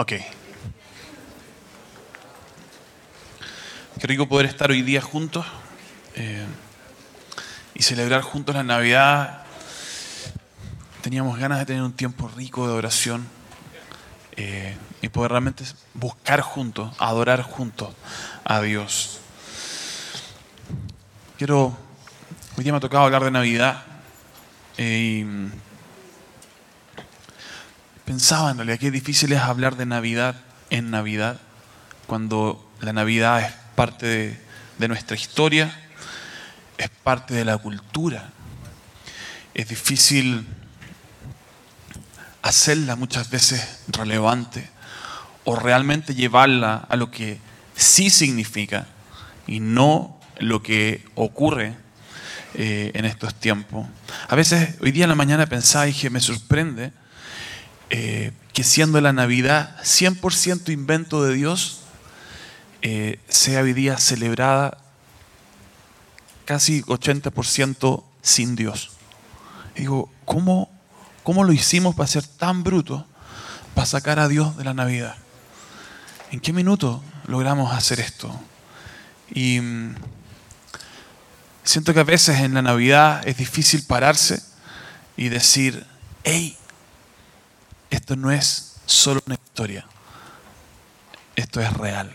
Ok. Qué rico poder estar hoy día juntos eh, y celebrar juntos la Navidad. Teníamos ganas de tener un tiempo rico de oración eh, y poder realmente buscar juntos, adorar juntos a Dios. Quiero, hoy día me ha tocado hablar de Navidad eh, y pensaba en realidad que difícil es hablar de Navidad en Navidad cuando la Navidad es parte de, de nuestra historia, es parte de la cultura. Es difícil hacerla muchas veces relevante o realmente llevarla a lo que sí significa y no lo que ocurre eh, en estos tiempos. A veces, hoy día en la mañana pensaba y dije, me sorprende eh, que siendo la Navidad 100% invento de Dios, eh, sea hoy día celebrada casi 80% sin Dios. digo, ¿cómo, ¿cómo lo hicimos para ser tan brutos para sacar a Dios de la Navidad? ¿En qué minuto logramos hacer esto? Y mm, siento que a veces en la Navidad es difícil pararse y decir, hey, esto no es solo una historia, esto es real.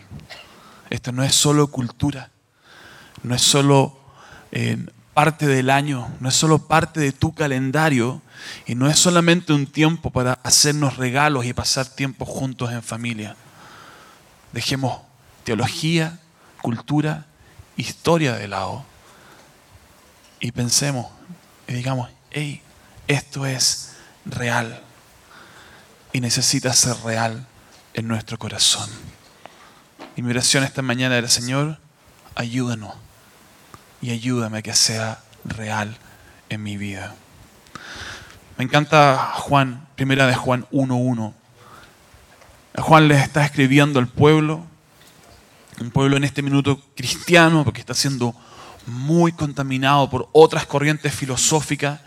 Esto no es solo cultura, no es solo eh, parte del año, no es solo parte de tu calendario. Y no es solamente un tiempo para hacernos regalos y pasar tiempo juntos en familia. Dejemos teología, cultura, historia de lado. Y pensemos y digamos, hey, esto es real y necesita ser real en nuestro corazón. Y mi oración esta mañana era, Señor, ayúdanos y ayúdame a que sea real en mi vida. Me encanta Juan, primera de Juan 1.1. Juan les está escribiendo al pueblo, un pueblo en este minuto cristiano, porque está siendo muy contaminado por otras corrientes filosóficas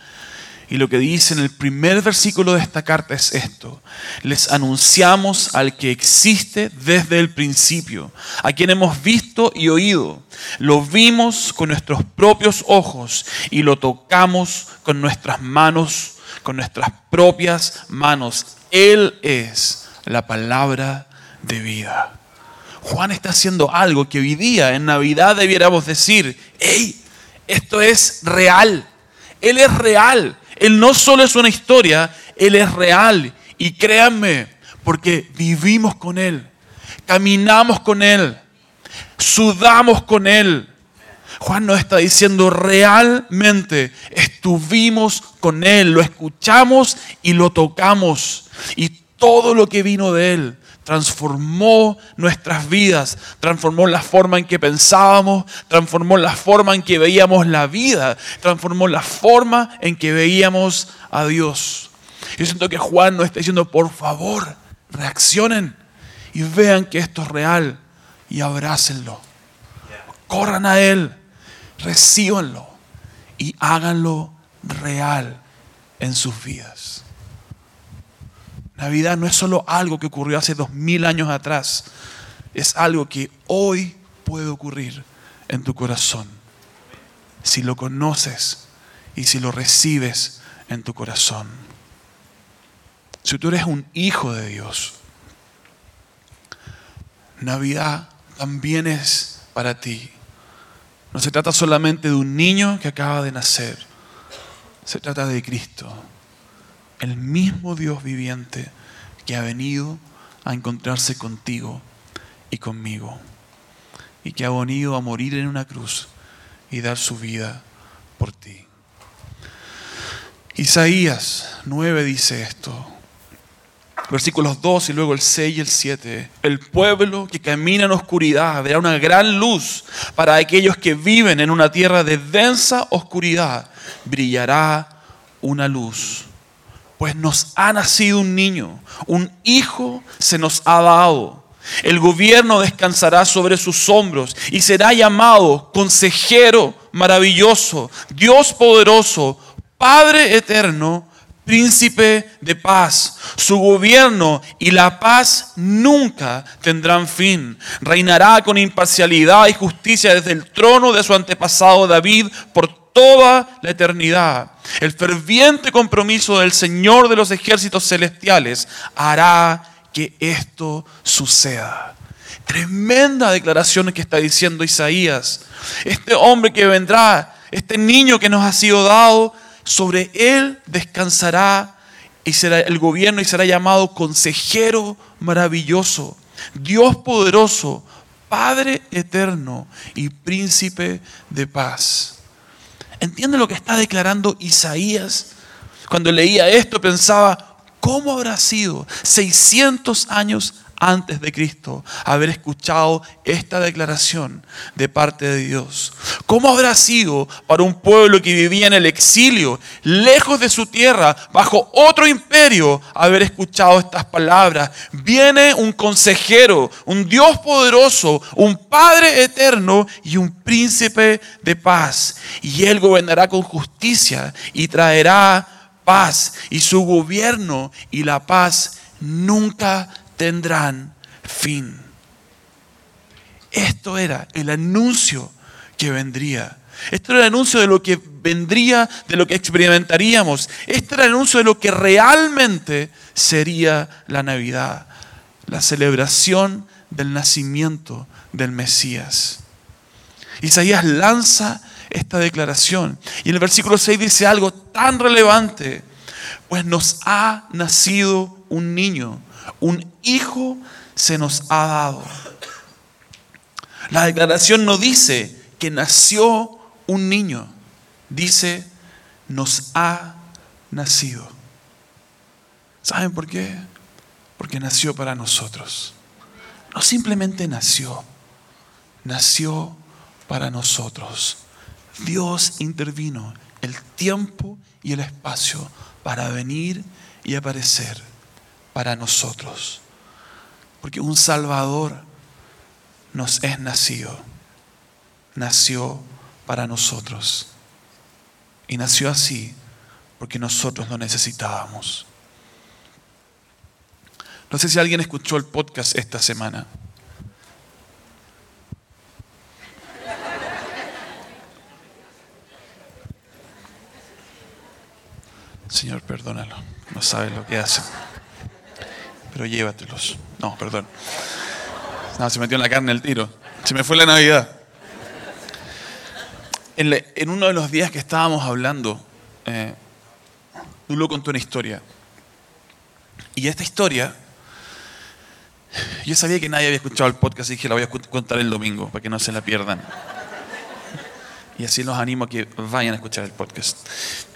y lo que dice en el primer versículo de esta carta es esto. Les anunciamos al que existe desde el principio, a quien hemos visto y oído. Lo vimos con nuestros propios ojos y lo tocamos con nuestras manos, con nuestras propias manos. Él es la palabra de vida. Juan está haciendo algo que hoy día en Navidad debiéramos decir, hey, esto es real. Él es real. Él no solo es una historia, Él es real. Y créanme, porque vivimos con Él, caminamos con Él, sudamos con Él. Juan nos está diciendo realmente, estuvimos con Él, lo escuchamos y lo tocamos. Y todo lo que vino de Él transformó nuestras vidas, transformó la forma en que pensábamos, transformó la forma en que veíamos la vida, transformó la forma en que veíamos a Dios. Yo siento que Juan nos está diciendo, por favor, reaccionen y vean que esto es real y abrácenlo. Corran a Él, recíbanlo y háganlo real en sus vidas. Navidad no es solo algo que ocurrió hace dos mil años atrás, es algo que hoy puede ocurrir en tu corazón. Si lo conoces y si lo recibes en tu corazón. Si tú eres un hijo de Dios, Navidad también es para ti. No se trata solamente de un niño que acaba de nacer, se trata de Cristo el mismo Dios viviente que ha venido a encontrarse contigo y conmigo. Y que ha venido a morir en una cruz y dar su vida por ti. Isaías 9 dice esto. Versículos 2 y luego el 6 y el 7. El pueblo que camina en oscuridad verá una gran luz para aquellos que viven en una tierra de densa oscuridad. Brillará una luz pues nos ha nacido un niño, un hijo se nos ha dado. El gobierno descansará sobre sus hombros y será llamado consejero maravilloso, Dios poderoso, Padre eterno, príncipe de paz. Su gobierno y la paz nunca tendrán fin. Reinará con imparcialidad y justicia desde el trono de su antepasado David por toda la eternidad. El ferviente compromiso del Señor de los ejércitos celestiales hará que esto suceda. Tremenda declaración que está diciendo Isaías. Este hombre que vendrá, este niño que nos ha sido dado, sobre él descansará y será el gobierno y será llamado consejero maravilloso, Dios poderoso, Padre eterno y príncipe de paz. ¿Entiende lo que está declarando Isaías? Cuando leía esto pensaba, ¿cómo habrá sido 600 años antes de Cristo haber escuchado esta declaración de parte de Dios. ¿Cómo habrá sido para un pueblo que vivía en el exilio, lejos de su tierra, bajo otro imperio, haber escuchado estas palabras? Viene un consejero, un Dios poderoso, un Padre eterno y un príncipe de paz. Y él gobernará con justicia y traerá paz. Y su gobierno y la paz nunca tendrán fin. Esto era el anuncio que vendría. Esto era el anuncio de lo que vendría, de lo que experimentaríamos. Este era el anuncio de lo que realmente sería la Navidad, la celebración del nacimiento del Mesías. Isaías lanza esta declaración y en el versículo 6 dice algo tan relevante, pues nos ha nacido un niño, un hijo se nos ha dado. La declaración no dice que nació un niño, dice nos ha nacido. ¿Saben por qué? Porque nació para nosotros. No simplemente nació, nació para nosotros. Dios intervino el tiempo y el espacio para venir y aparecer para nosotros. Porque un Salvador nos es nacido. Nació para nosotros. Y nació así porque nosotros lo necesitábamos. No sé si alguien escuchó el podcast esta semana. Señor, perdónalo. No sabe lo que hace pero llévatelos. No, perdón. No, se metió en la carne el tiro. Se me fue la Navidad. En, uno de los días que estábamos hablando, eh, lo contó una historia. Y esta historia, yo sabía que nadie había escuchado el podcast y dije la voy a contar el domingo para que no se la pierdan. Y así los animo a que vayan a escuchar el podcast.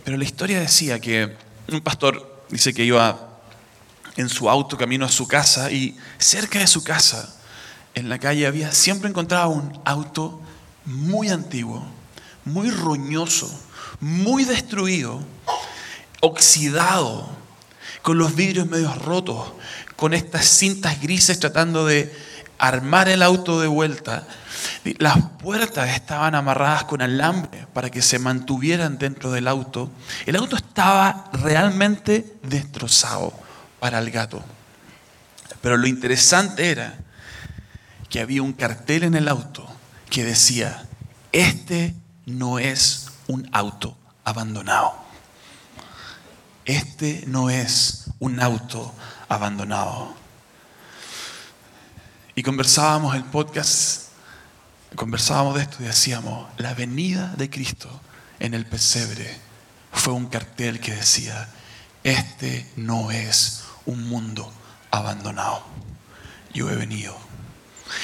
Pero la historia decía que un pastor dice que iba en su auto camino a su casa y cerca de su casa, en la calle, había siempre encontrado un auto muy antiguo, muy roñoso, muy destruido, oxidado, con los vidrios medio rotos, con estas cintas grises tratando de armar el auto de vuelta. Las puertas estaban amarradas con alambre para que se mantuvieran dentro del auto. El auto estaba realmente destrozado para el gato. Pero lo interesante era que había un cartel en el auto que decía, este no es un auto abandonado. Este no es un auto abandonado. Y conversábamos el podcast, conversábamos de esto y decíamos, la venida de Cristo en el pesebre fue un cartel que decía, este no es un mundo abandonado. Yo he venido.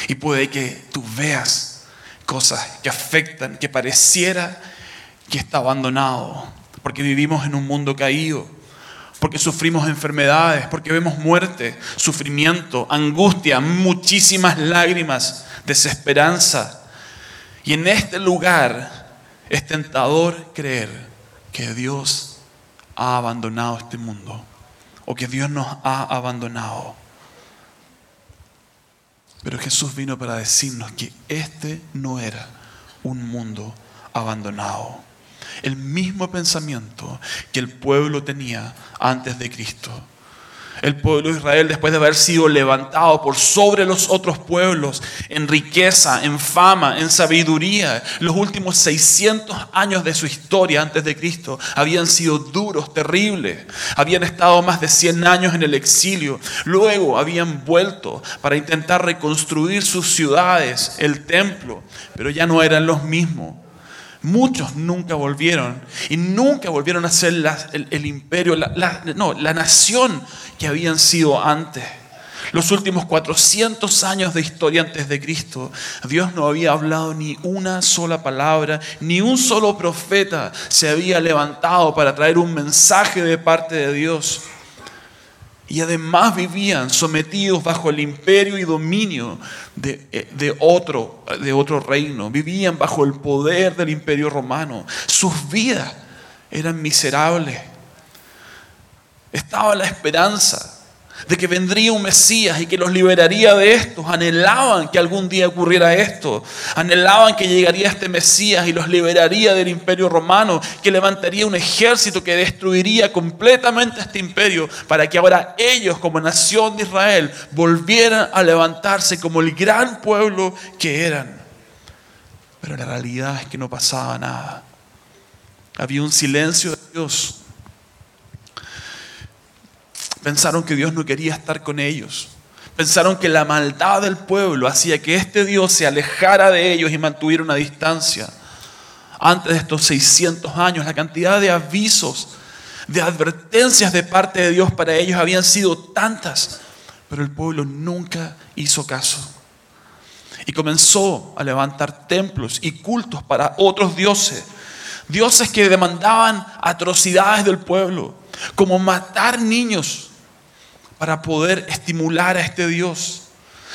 Y puede que tú veas cosas que afectan, que pareciera que está abandonado, porque vivimos en un mundo caído, porque sufrimos enfermedades, porque vemos muerte, sufrimiento, angustia, muchísimas lágrimas, desesperanza. Y en este lugar es tentador creer que Dios ha abandonado este mundo o que Dios nos ha abandonado. Pero Jesús vino para decirnos que este no era un mundo abandonado. el mismo pensamiento que el pueblo tenía antes de Cristo. El pueblo de Israel, después de haber sido levantado por sobre los otros pueblos en riqueza, en fama, en sabiduría, los últimos 600 años de su historia antes de Cristo habían sido duros, terribles. Habían estado más de 100 años en el exilio. Luego habían vuelto para intentar reconstruir sus ciudades, el templo, pero ya no eran los mismos. Muchos nunca volvieron y nunca volvieron a ser el, imperio, no, la nación que habían sido antes. Los últimos 400 años de historia antes de Cristo, Dios no había hablado ni una sola palabra, ni un solo profeta se había levantado para traer un mensaje de parte de Dios. Y además vivían sometidos bajo el imperio y dominio de, eh, otro, de otro reino. Vivían bajo el poder del imperio romano. Sus vidas eran miserables. Estaba la esperanza de que vendría un Mesías y que los liberaría de estos. Anhelaban que algún día ocurriera esto. Anhelaban que llegaría este Mesías y los liberaría del imperio romano, que levantaría un ejército que destruiría completamente este imperio para que ahora ellos como nación de Israel volvieran a levantarse como el gran pueblo que eran. Pero la realidad es que no pasaba nada. Había un silencio de Dios Pensaron que Dios no quería estar con ellos. Pensaron que la maldad del pueblo hacía que este Dios se alejara de ellos y mantuviera una distancia. Antes de estos 600 años, la cantidad de avisos, de advertencias de parte de Dios para ellos habían sido tantas, pero el pueblo nunca hizo caso. Y comenzó a levantar templos y cultos para otros dioses. Dioses que demandaban atrocidades del pueblo, como matar niños, para poder estimular a este Dios.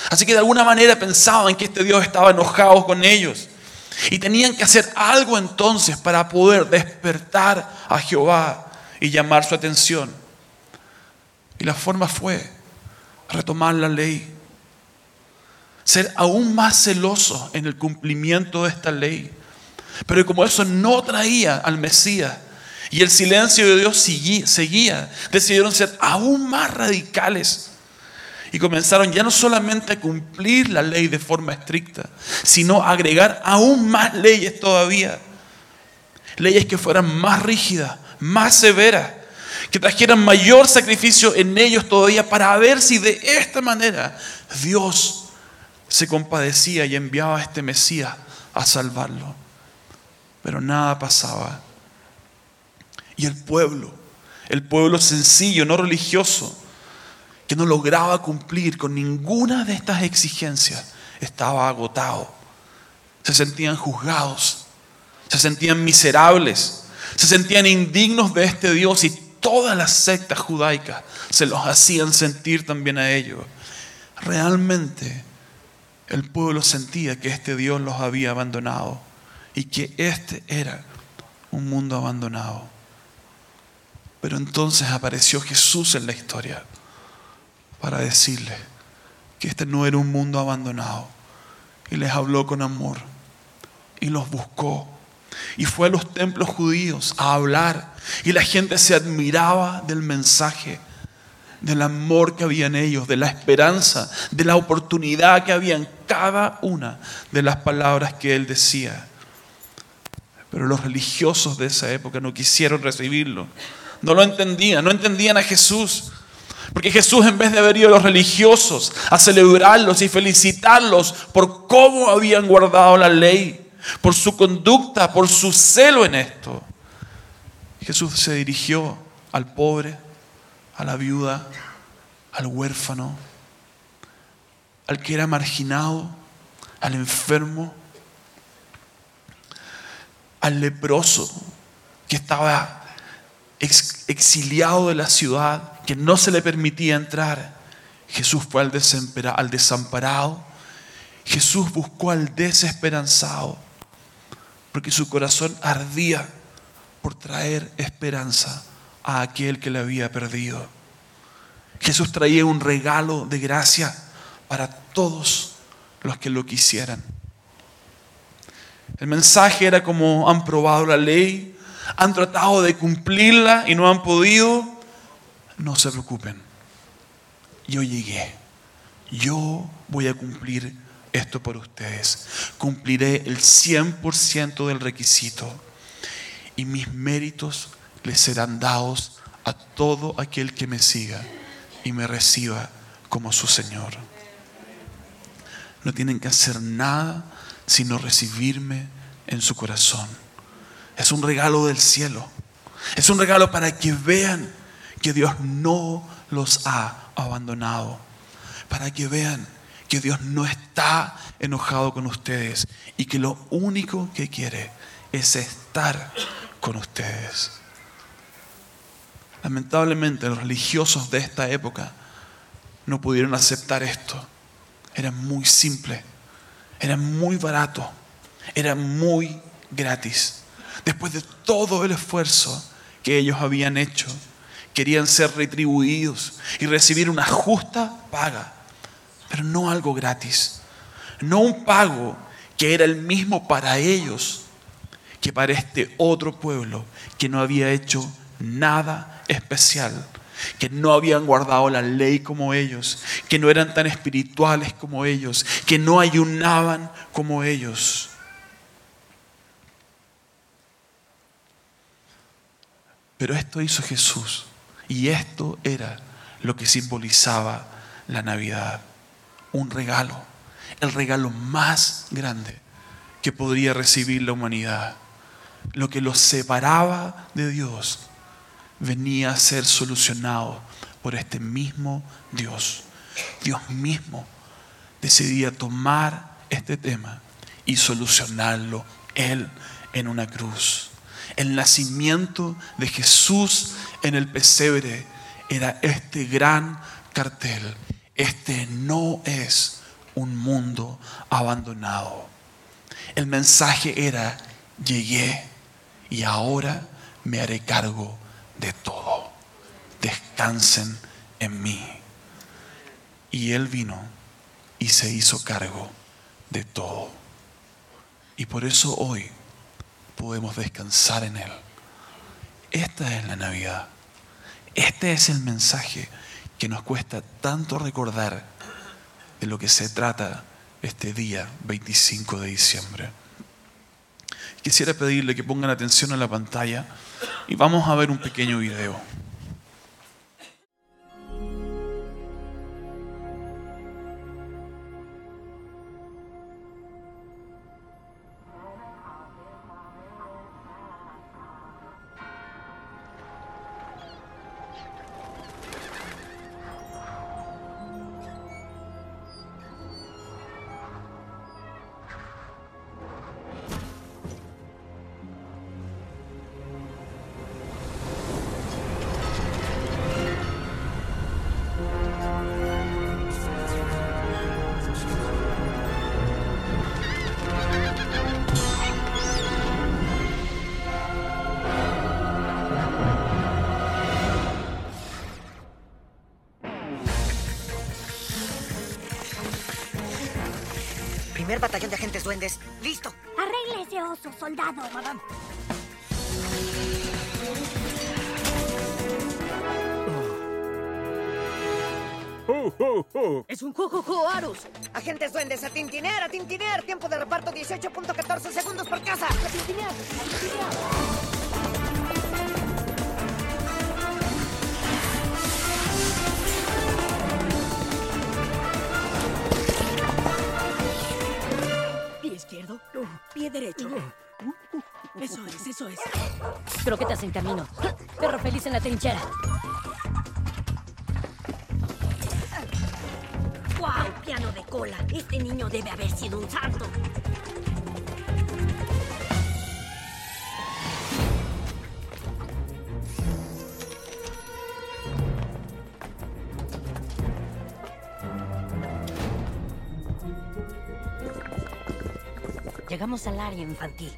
Así que de alguna manera pensaban que este Dios estaba enojado con ellos. Y tenían que hacer algo entonces para poder despertar a Jehová y llamar su atención. Y la forma fue retomar la ley. Ser aún más celoso en el cumplimiento de esta ley. Pero como eso no traía al Mesías, y el silencio de Dios seguía. Decidieron ser aún más radicales. Y comenzaron ya no solamente a cumplir la ley de forma estricta, sino a agregar aún más leyes todavía. Leyes que fueran más rígidas, más severas, que trajeran mayor sacrificio en ellos todavía para ver si de esta manera Dios se compadecía y enviaba a este Mesías a salvarlo. Pero nada pasaba. Y el pueblo, el pueblo sencillo, no religioso, que no lograba cumplir con ninguna de estas exigencias, estaba agotado. Se sentían juzgados, se sentían miserables, se sentían indignos de este Dios y todas las sectas judaicas se los hacían sentir también a ellos. Realmente el pueblo sentía que este Dios los había abandonado y que este era un mundo abandonado. Pero entonces apareció Jesús en la historia para decirle que este no era un mundo abandonado. Y les habló con amor y los buscó. Y fue a los templos judíos a hablar. Y la gente se admiraba del mensaje, del amor que había en ellos, de la esperanza, de la oportunidad que había en cada una de las palabras que él decía. Pero los religiosos de esa época no quisieron recibirlo no lo entendían, no entendían a Jesús. Porque Jesús en vez de haber ido a los religiosos a celebrarlos y felicitarlos por cómo habían guardado la ley, por su conducta, por su celo en esto, Jesús se dirigió al pobre, a la viuda, al huérfano, al que era marginado, al enfermo, al leproso que estaba exiliado de la ciudad, que no se le permitía entrar. Jesús fue al, al desamparado. Jesús buscó al desesperanzado, porque su corazón ardía por traer esperanza a aquel que le había perdido. Jesús traía un regalo de gracia para todos los que lo quisieran. El mensaje era como han probado la ley, han tratado de cumplirla y no han podido, no se preocupen. Yo llegué. Yo voy a cumplir esto por ustedes. Cumpliré el 100% del requisito y mis méritos les serán dados a todo aquel que me siga y me reciba como su Señor. No tienen que hacer nada sino recibirme en su corazón. Es un regalo del cielo. Es un regalo para que vean que Dios no los ha abandonado. Para que vean que Dios no está enojado con ustedes y que lo único que quiere es estar con ustedes. Lamentablemente los religiosos de esta época no pudieron aceptar esto. Era muy simple, era muy barato, era muy gratis. Después de todo el esfuerzo que ellos habían hecho, querían ser retribuidos y recibir una justa paga, pero no algo gratis, no un pago que era el mismo para ellos que para este otro pueblo que no había hecho nada especial, que no habían guardado la ley como ellos, que no eran tan espirituales como ellos, que no ayunaban como ellos. Pero esto hizo Jesús y esto era lo que simbolizaba la Navidad, un regalo, el regalo más grande que podría recibir la humanidad. Lo que los separaba de Dios venía a ser solucionado por este mismo Dios. Dios mismo decidía tomar este tema y solucionarlo Él en una cruz. El nacimiento de Jesús en el pesebre era este gran cartel. Este no es un mundo abandonado. El mensaje era, llegué y ahora me haré cargo de todo. Descansen en mí. Y Él vino y se hizo cargo de todo. Y por eso hoy podemos descansar en Él. Esta es la Navidad. Este es el mensaje que nos cuesta tanto recordar de lo que se trata este día 25 de diciembre. Quisiera pedirle que pongan atención a la pantalla y vamos a ver un pequeño video. Primer batallón de agentes duendes. ¡Listo! Arréglese, oso, soldado. Madame. Es un jujuju, Arus. Agentes duendes, a tintinear, a tintinear. Tiempo de reparto 18.14 segundos por casa. A tintinear, a tintinear. Pie derecho. Eso es, eso es. Croquetas en camino. Perro feliz en la trinchera. ¡Wow! Piano de cola. Este niño debe haber sido un santo. Llegamos al área infantil.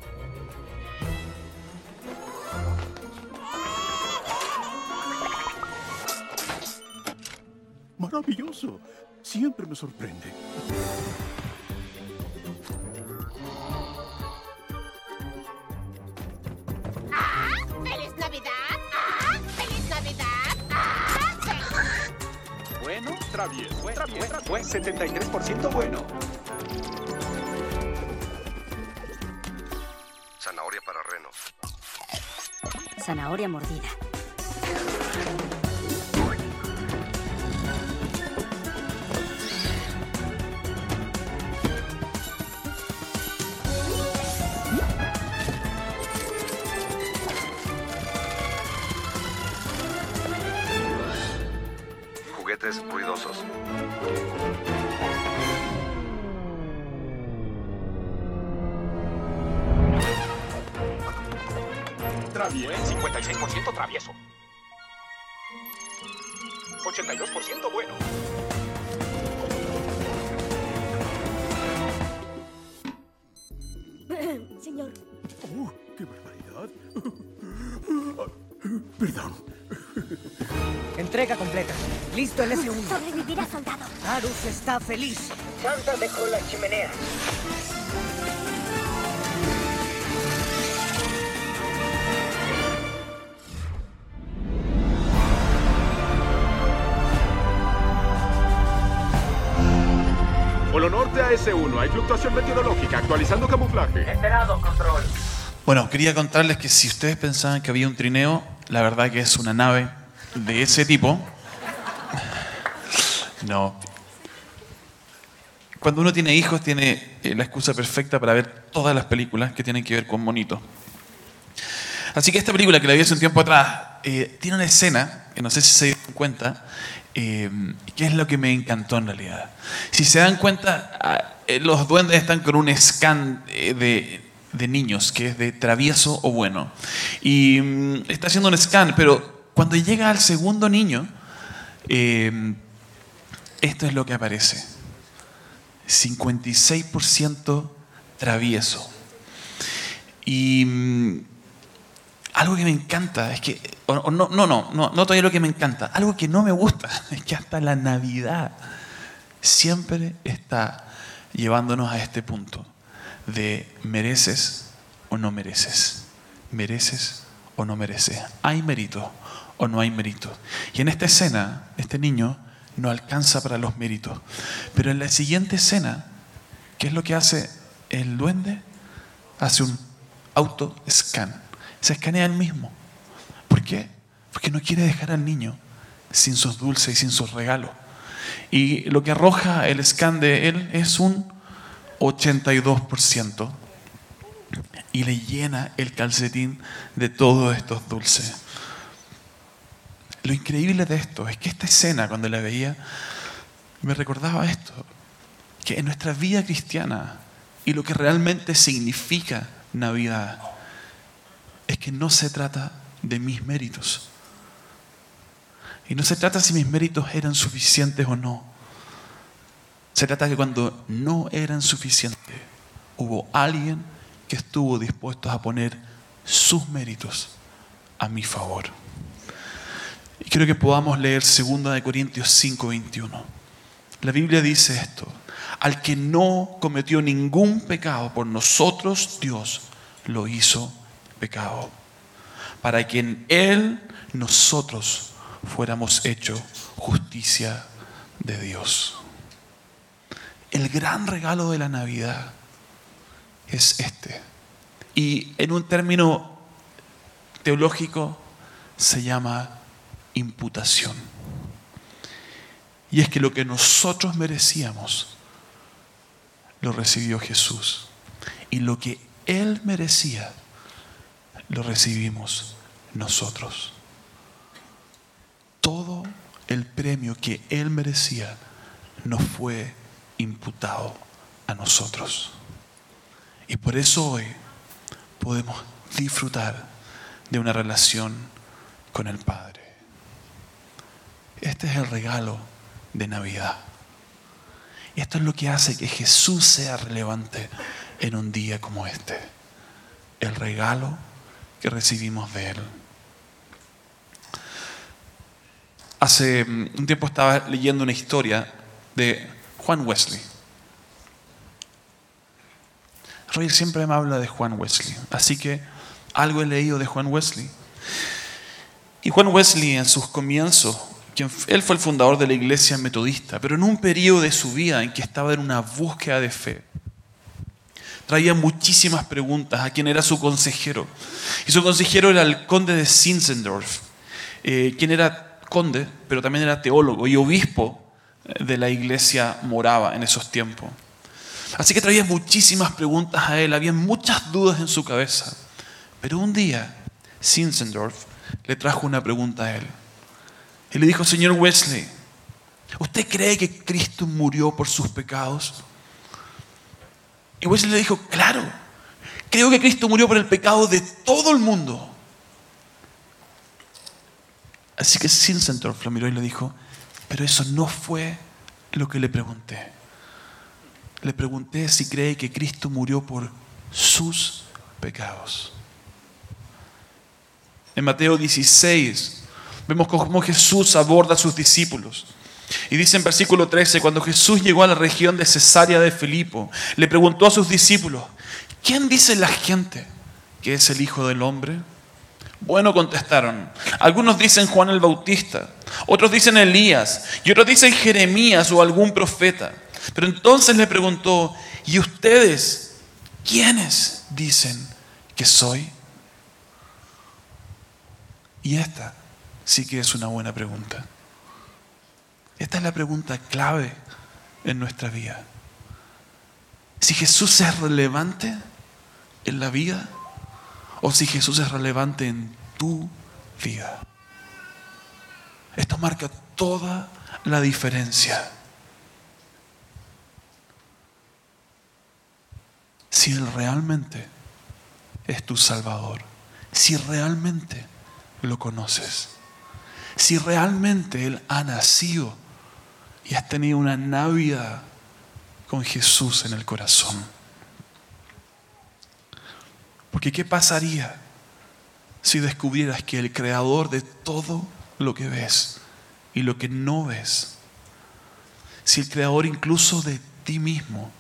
Maravilloso. Siempre me sorprende. ¡Ah! ¡Feliz Navidad! ¡Ah! ¡Feliz Navidad! ¡Ah! Bueno, travieso. Buen, 73% bueno. Zanahoria mordida. Perdón. Entrega completa. Listo el S1. sobrevivirá, soldado. Arus está feliz. Santa dejó la chimenea. Polo Norte a S1. Hay fluctuación meteorológica. Actualizando camuflaje. Enterado, control. Bueno, quería contarles que si ustedes pensaban que había un trineo, la verdad que es una nave de ese tipo. No. Cuando uno tiene hijos, tiene eh, la excusa perfecta para ver todas las películas que tienen que ver con monitos. Así que esta película que la vi hace un tiempo atrás eh, tiene una escena, que no sé si se dieron cuenta, eh, que es lo que me encantó en realidad. Si se dan cuenta, ah, eh, los duendes están con un scan de, de niños, que es de travieso o bueno. Y mm, está haciendo un scan, pero cuando llega al segundo niño, eh, esto es lo que aparece. 56% travieso. Y mm, algo que me encanta es que, o- o no, no, no, no, no todavía lo que me encanta, algo que no me gusta es que hasta la Navidad siempre está llevándonos a este punto de mereces o no mereces, mereces o no mereces, hay mérito o no hay mérito. Y en esta escena, este niño no alcanza para los méritos, pero en la siguiente escena, ¿qué es lo que hace el duende? Hace un auto scan, se escanea él mismo. ¿Por qué? Porque no quiere dejar al niño sin sus dulces y sin sus regalos. Y lo que arroja el scan de él es un 82%. Y le llena el calcetín de todos estos dulces. Lo increíble de esto es que esta escena, cuando la veía, me recordaba esto. Que en nuestra vida cristiana y lo que realmente significa Navidad es que no se trata de mis méritos. Y no se trata si mis méritos eran suficientes o no. Se trata que cuando no eran suficientes, hubo alguien que estuvo dispuesto a poner sus méritos a mi favor. Y quiero que podamos leer 2 de Corintios 5:21. La Biblia dice esto: al que no cometió ningún pecado por nosotros, Dios lo hizo pecado, para que en él nosotros fuéramos hechos justicia de Dios. El gran regalo de la Navidad es este. Y en un término teológico se llama imputación. Y es que lo que nosotros merecíamos lo recibió Jesús. Y lo que Él merecía lo recibimos nosotros. Todo el premio que Él merecía nos fue imputado a nosotros. Y por eso hoy podemos disfrutar de una relación con el Padre. Este es el regalo de Navidad. Esto es lo que hace que Jesús sea relevante en un día como este. El regalo que recibimos de Él. Hace mm, un tiempo estaba leyendo una historia de Juan Wesley. Roger siempre me habla de Juan Wesley, así que algo he leído de Juan Wesley. Y Juan Wesley en sus comienzos quien- él fue el fundador de la iglesia metodista, pero en un periodo de su vida en que estaba en una búsqueda de fe, traía muchísimas preguntas a quien era su consejero. Y su consejero era el conde de Zinzendorf, eh, quien era conde, pero también era teólogo y obispo de la iglesia morava en esos tiempos. Así que traía muchísimas preguntas a él, había muchas dudas en su cabeza. Pero un día, Zinzendorf le trajo una pregunta a él. Y le dijo, señor Wesley, ¿usted cree que Cristo murió por sus pecados? Y Wesley le dijo, claro, creo que Cristo murió por el pecado de todo el mundo. Así que Zinzendorf lo miró y le dijo, pero eso no fue lo que le pregunté. Le pregunté si cree que Cristo murió por sus pecados. En Mateo 16 vemos cómo Jesús aborda a sus discípulos. Y dice en versículo 13, cuando Jesús llegó a la región de Cesarea de Filipo, le preguntó a sus discípulos, ¿quién dice la gente que es el Hijo del Hombre? Bueno, contestaron. Algunos dicen Juan el Bautista, otros dicen Elías y otros dicen Jeremías o algún profeta. Pero entonces le preguntó, ¿y ustedes quiénes dicen que soy? Y esta sí que es una buena pregunta. Esta es la pregunta clave en nuestra vida. Si Jesús es relevante en la vida o si Jesús es relevante en tu vida. Esto marca toda la diferencia. Si Él realmente es tu Salvador, si realmente lo conoces, si realmente Él ha nacido y has tenido una Navidad con Jesús en el corazón. Porque ¿qué pasaría si descubrieras que el creador de todo lo que ves y lo que no ves, si el creador incluso de ti mismo,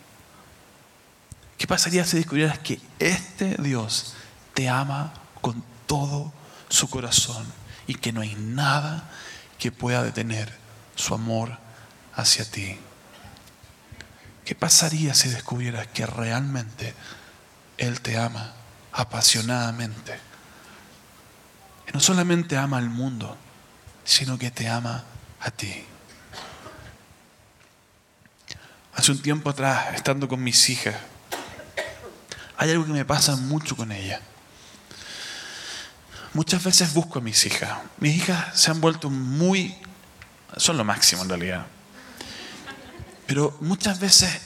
¿qué pasaría si descubrieras que este Dios te ama con todo su corazón y que no hay nada que pueda detener su amor hacia ti? ¿Qué pasaría si descubrieras que realmente Él te ama apasionadamente? No solamente ama al mundo, sino que te ama a ti. Hace un tiempo atrás, estando con mis hijas, hay algo que me pasa mucho con ellas. Muchas veces busco a mis hijas. Mis hijas se han vuelto muy... Son lo máximo en realidad. Pero muchas veces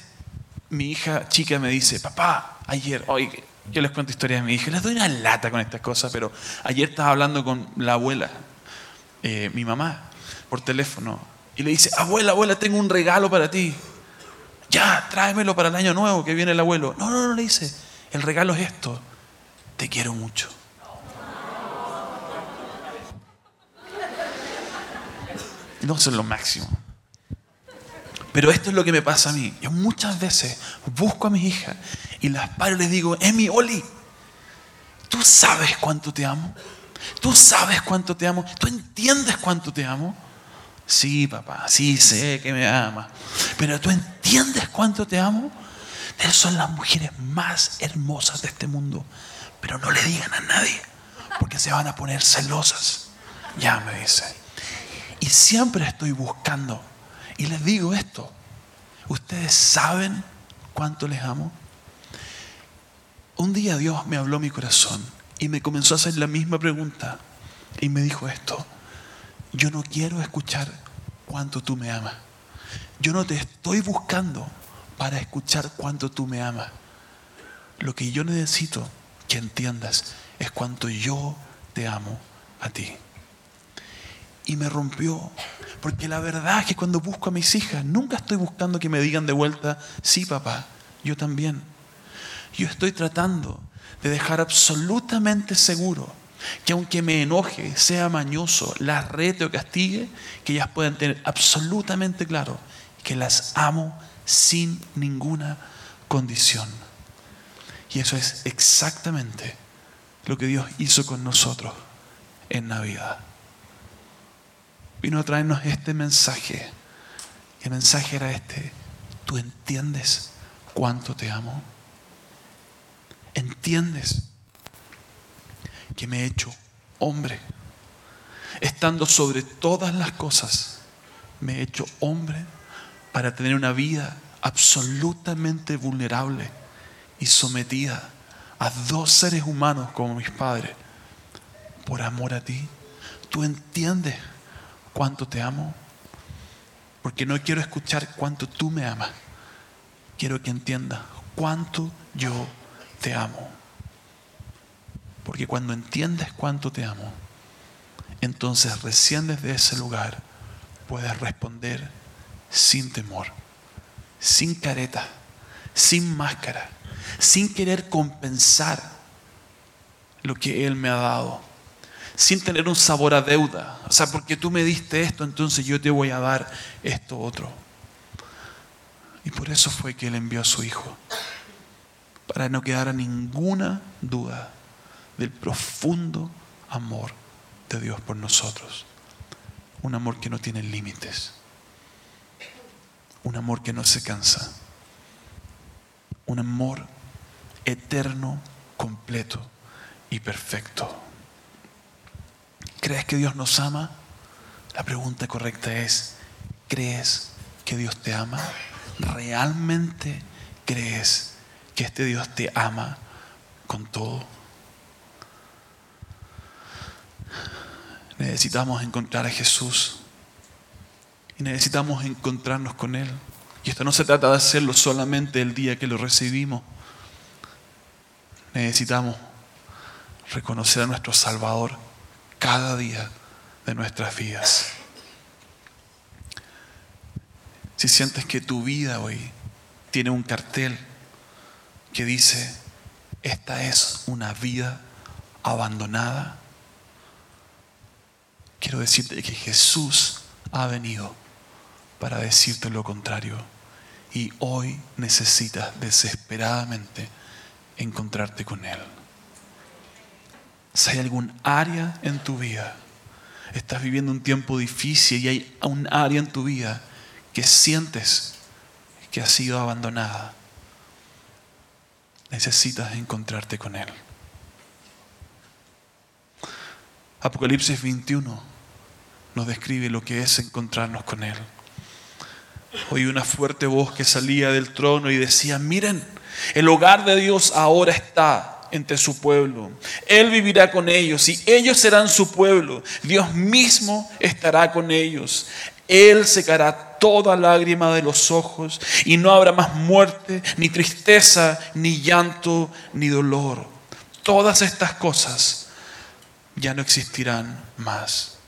mi hija chica me dice, papá, ayer, hoy, yo les cuento historias de mi hija, les doy una lata con estas cosas, pero ayer estaba hablando con la abuela, eh, mi mamá, por teléfono, y le dice, abuela, abuela, tengo un regalo para ti. Ya, tráemelo para el año nuevo que viene el abuelo. No, no, no, le dice, el regalo es esto, te quiero mucho. No, eso es lo máximo. Pero esto es lo que me pasa a mí. Yo muchas veces busco a mis hijas y las paro y les digo, Emi, Oli, ¿tú sabes cuánto te amo? ¿Tú sabes cuánto te amo? ¿Tú entiendes cuánto te amo? Sí, papá, sí sé que me ama. Pero ¿tú entiendes cuánto te amo? Ustedes son las mujeres más hermosas de este mundo. Pero no le digan a nadie, porque se van a poner celosas. Ya me dice. Y siempre estoy buscando. Y les digo esto. ¿Ustedes saben cuánto les amo? Un día Dios me habló mi corazón y me comenzó a hacer la misma pregunta. Y me dijo esto. Yo no quiero escuchar cuánto tú me amas. Yo no te estoy buscando para escuchar cuánto tú me amas. Lo que yo necesito que entiendas es cuánto yo te amo a ti y me rompió. Porque la verdad es que cuando busco a mis hijas, nunca estoy buscando que me digan de vuelta, sí papá, yo también. Yo estoy tratando de dejar absolutamente seguro que aunque me enoje, sea mañoso, las rete o castigue, que ellas puedan tener absolutamente claro que las amo sin ninguna condición. Y eso es exactamente lo que Dios hizo con nosotros en Navidad. Vino a traernos este mensaje. El mensaje era este. ¿Tú entiendes cuánto te amo? ¿Entiendes que me he hecho hombre? Estando sobre todas las cosas, me he hecho hombre para tener una vida absolutamente vulnerable y sometida a dos seres humanos como mis padres, por amor a ti. ¿Tú entiendes cuánto te amo? Porque no quiero escuchar cuánto tú me amas. Quiero que entiendas cuánto yo te amo. Porque cuando entiendes cuánto te amo, entonces recién desde ese lugar puedes responder sin temor, sin careta, sin máscara, sin querer compensar lo que Él me ha dado, sin tener un sabor a deuda. O sea, porque tú me diste esto, entonces yo te voy a dar esto otro. Y por eso fue que Él envió a su Hijo, para no quedar ninguna duda del profundo amor de Dios por nosotros. Un amor que no tiene límites. Un amor que no se cansa. Un amor eterno, completo y perfecto. ¿Crees que Dios nos ama? La pregunta correcta es, ¿crees que Dios te ama? ¿Realmente crees que este Dios te ama con todo? Necesitamos encontrar a Jesús y necesitamos encontrarnos con Él. Y esto no se trata de hacerlo solamente el día que lo recibimos. Necesitamos reconocer a nuestro Salvador cada día de nuestras vidas. Si sientes que tu vida hoy tiene un cartel que dice, esta es una vida abandonada, quiero decirte que Jesús ha venido para decirte lo contrario. Y hoy necesitas desesperadamente encontrarte con Él. Si hay algún área en tu vida, estás viviendo un tiempo difícil y hay un área en tu vida que sientes que ha sido abandonada, necesitas encontrarte con Él. Apocalipsis 21 nos describe lo que es encontrarnos con Él. Oí una fuerte voz que salía del trono y decía, miren, el hogar de Dios ahora está entre su pueblo. Él vivirá con ellos y ellos serán su pueblo. Dios mismo estará con ellos. Él secará toda lágrima de los ojos y no habrá más muerte, ni tristeza, ni llanto, ni dolor. Todas estas cosas ya no existirán más.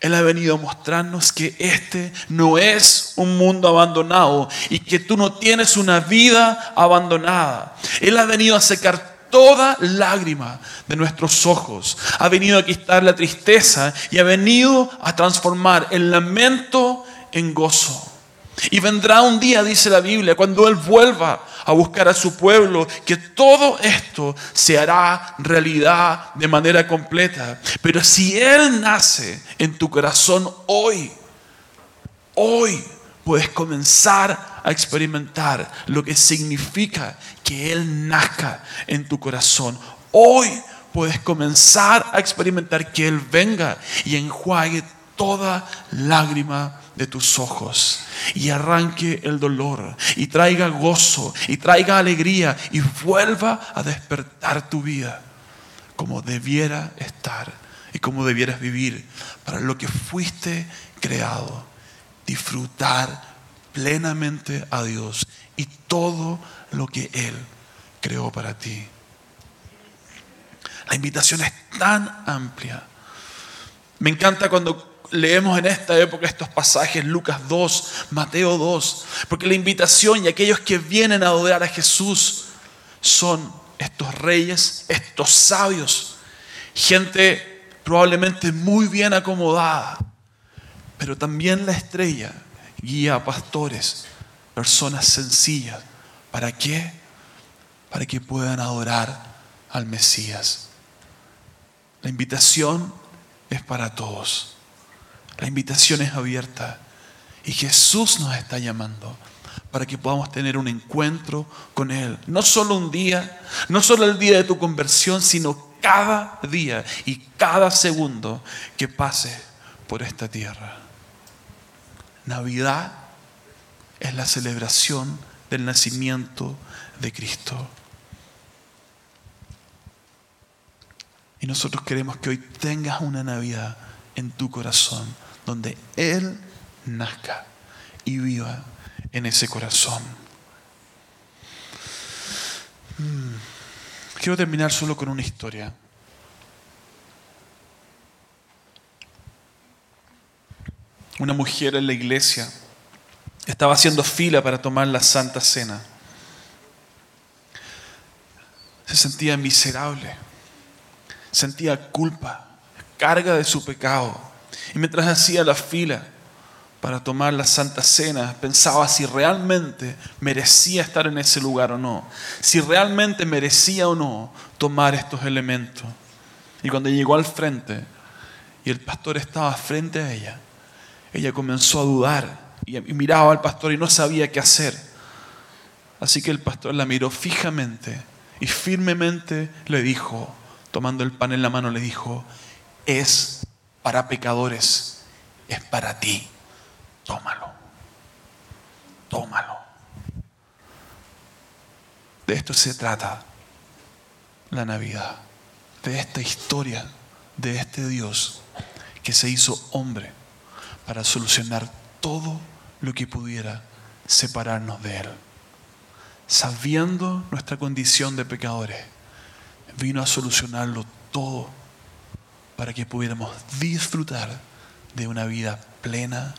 Él ha venido a mostrarnos que este no es un mundo abandonado y que tú no tienes una vida abandonada. Él ha venido a secar toda lágrima de nuestros ojos. Ha venido a quitar la tristeza y ha venido a transformar el lamento en gozo. Y vendrá un día, dice la Biblia, cuando Él vuelva a buscar a su pueblo, que todo esto se hará realidad de manera completa. Pero si Él nace en tu corazón hoy, hoy puedes comenzar a experimentar lo que significa que Él nazca en tu corazón. Hoy puedes comenzar a experimentar que Él venga y enjuague toda lágrima de tus ojos y arranque el dolor y traiga gozo y traiga alegría y vuelva a despertar tu vida como debiera estar y como debieras vivir para lo que fuiste creado. Disfrutar plenamente a Dios y todo lo que Él creó para ti. La invitación es tan amplia. Me encanta cuando leemos en esta época estos pasajes, Lucas 2, Mateo 2, porque la invitación y aquellos que vienen a adorar a Jesús son estos reyes, estos sabios, gente probablemente muy bien acomodada, pero también la estrella guía a pastores, personas sencillas. ¿Para qué? Para que puedan adorar al Mesías. La invitación es para todos. La invitación es abierta. Y Jesús nos está llamando para que podamos tener un encuentro con Él. No solo un día, no solo el día de tu conversión, sino cada día y cada segundo que pase por esta tierra. Navidad es la celebración del nacimiento de Cristo. Y nosotros queremos que hoy tengas una Navidad en tu corazón, donde Él nazca y viva en ese corazón. Mm. Quiero terminar solo con una historia. Una mujer en la iglesia estaba haciendo fila para tomar la Santa Cena. Se sentía miserable, sentía culpa, carga de su pecado. Y mientras hacía la fila para tomar la Santa Cena, pensaba si realmente merecía estar en ese lugar o no, si realmente merecía o no tomar estos elementos. Y cuando llegó al frente y el pastor estaba frente a ella, ella comenzó a dudar y miraba al pastor y no sabía qué hacer. Así que el pastor la miró fijamente y firmemente le dijo, tomando el pan en la mano, le dijo, es para pecadores, es para ti, tómalo, tómalo. De esto se trata la Navidad, de esta historia, de este Dios que se hizo hombre para solucionar todo lo que pudiera separarnos de Él. Sabiendo nuestra condición de pecadores, vino a solucionarlo todo para que pudiéramos disfrutar de una vida plena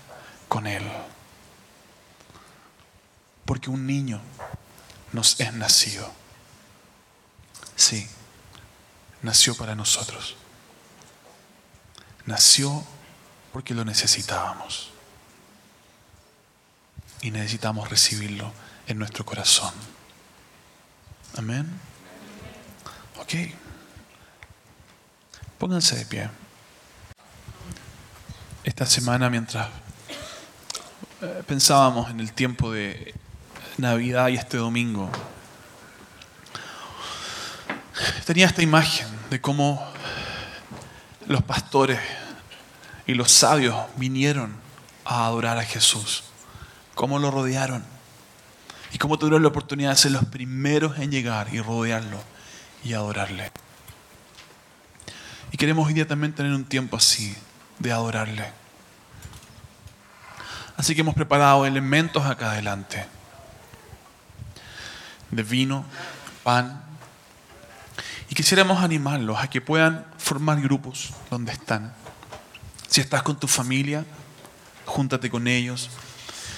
con Él. Porque un niño nos es nacido. Sí, nació para nosotros. Nació porque lo necesitábamos. Y necesitamos recibirlo en nuestro corazón. Amén. Ok. Pónganse de pie. Esta semana mientras eh, pensábamos en el tiempo de Navidad y este domingo, tenía esta imagen de cómo los pastores y los sabios vinieron a adorar a Jesús. Cómo lo rodearon. Y cómo tuvieron la oportunidad de ser los primeros en llegar y rodearlo y adorarle. Y queremos hoy día también tener un tiempo así de adorarle. Así que hemos preparado elementos acá adelante. De vino, pan. Y quisiéramos animarlos a que puedan formar grupos donde están si estás con tu familia, júntate con ellos.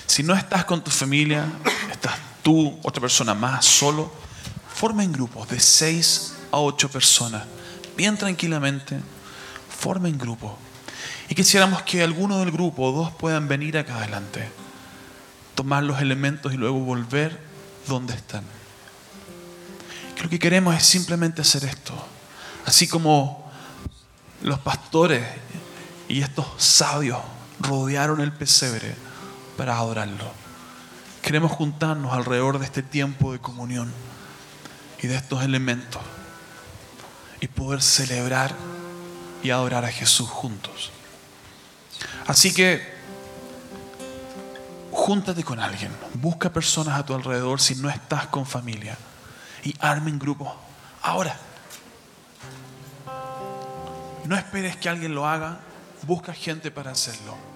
Si no estás con tu familia, estás tú, otra persona más, solo, formen grupos de seis a ocho personas, bien tranquilamente, formen grupos. Y quisiéramos que alguno del grupo o dos puedan venir acá adelante, tomar los elementos y luego volver donde están. lo que queremos es simplemente hacer esto. Así como los pastores y estos sabios rodearon el pesebre para adorarlo. Queremos juntarnos alrededor de este tiempo de comunión y de estos elementos y poder celebrar y adorar a Jesús juntos. Así que júntate con alguien, busca personas a tu alrededor si no estás con familia y armen grupos ahora. No esperes que alguien lo haga, busca gente para hacerlo.